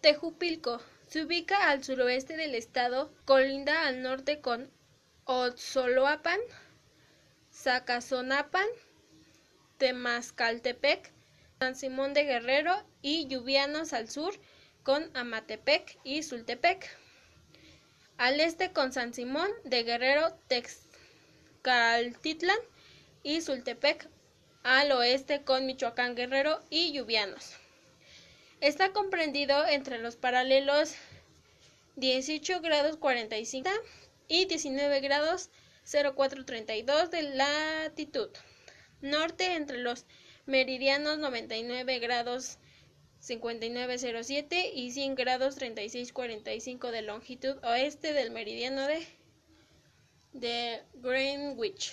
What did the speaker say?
Tejupilco se ubica al suroeste del estado, colinda al norte con Otzoloapan, Zacazonapan, Temascaltepec, San Simón de Guerrero y Lluvianos al sur con Amatepec y Sultepec. Al este con San Simón de Guerrero, Texcaltitlan y Sultepec. Al oeste con Michoacán Guerrero y Lluvianos. Está comprendido entre los paralelos 18 grados 45 y 19 grados 0432 de latitud. Norte entre los meridianos 99 grados 5907 y 100 grados 3645 de longitud oeste del meridiano de, de Greenwich.